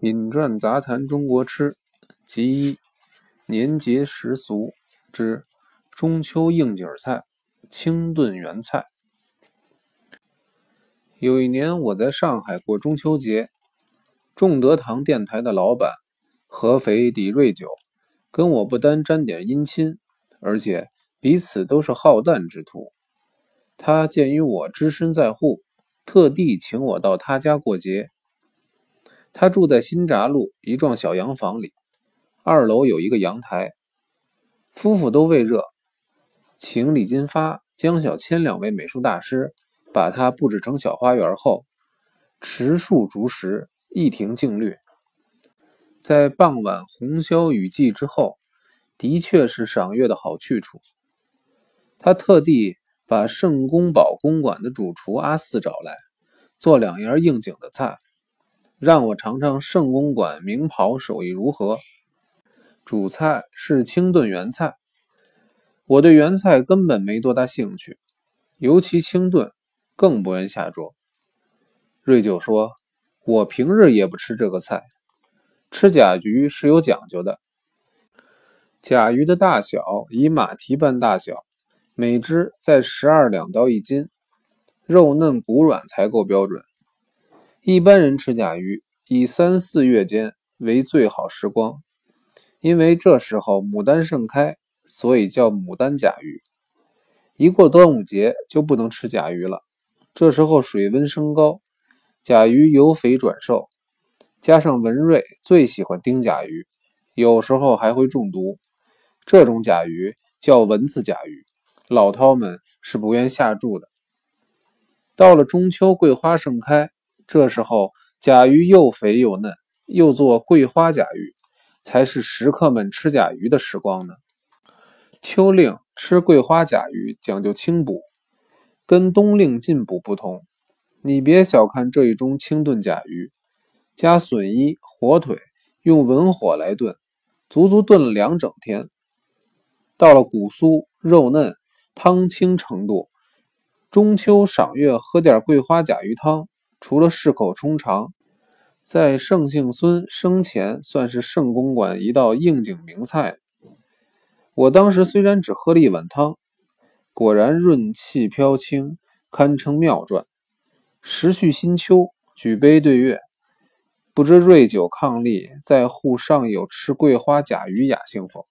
饮馔杂谈中国吃，其一年节时俗之中秋应景菜清炖圆菜。有一年我在上海过中秋节，众德堂电台的老板合肥李瑞九跟我不单沾点姻亲，而且彼此都是好淡之徒。他鉴于我只身在沪，特地请我到他家过节。他住在新闸路一幢小洋房里，二楼有一个阳台。夫妇都未热，请李金发、江小千两位美术大师把它布置成小花园后，池树竹石，一庭静绿。在傍晚红消雨霁之后，的确是赏月的好去处。他特地把圣公宝公馆的主厨阿四找来，做两样应景的菜。让我尝尝圣公馆名袍手艺如何。主菜是清炖圆菜，我对圆菜根本没多大兴趣，尤其清炖更不愿下桌。瑞九说：“我平日也不吃这个菜，吃甲鱼是有讲究的。甲鱼的大小以马蹄般大小，每只在十二两到一斤，肉嫩骨软才够标准。”一般人吃甲鱼，以三四月间为最好时光，因为这时候牡丹盛开，所以叫牡丹甲鱼。一过端午节就不能吃甲鱼了，这时候水温升高，甲鱼由肥转瘦，加上文瑞最喜欢丁甲鱼，有时候还会中毒。这种甲鱼叫蚊子甲鱼，老饕们是不愿下注的。到了中秋，桂花盛开。这时候，甲鱼又肥又嫩，又做桂花甲鱼，才是食客们吃甲鱼的时光呢。秋令吃桂花甲鱼讲究清补，跟冬令进补不同。你别小看这一盅清炖甲鱼，加笋衣、火腿，用文火来炖，足足炖了两整天。到了骨酥肉嫩、汤清程度，中秋赏月喝点桂花甲鱼汤。除了适口充肠，在盛姓孙生前算是盛公馆一道应景名菜。我当时虽然只喝了一碗汤，果然润气飘清，堪称妙传。时序新秋，举杯对月，不知瑞酒伉俪在沪尚有吃桂花甲鱼雅兴否？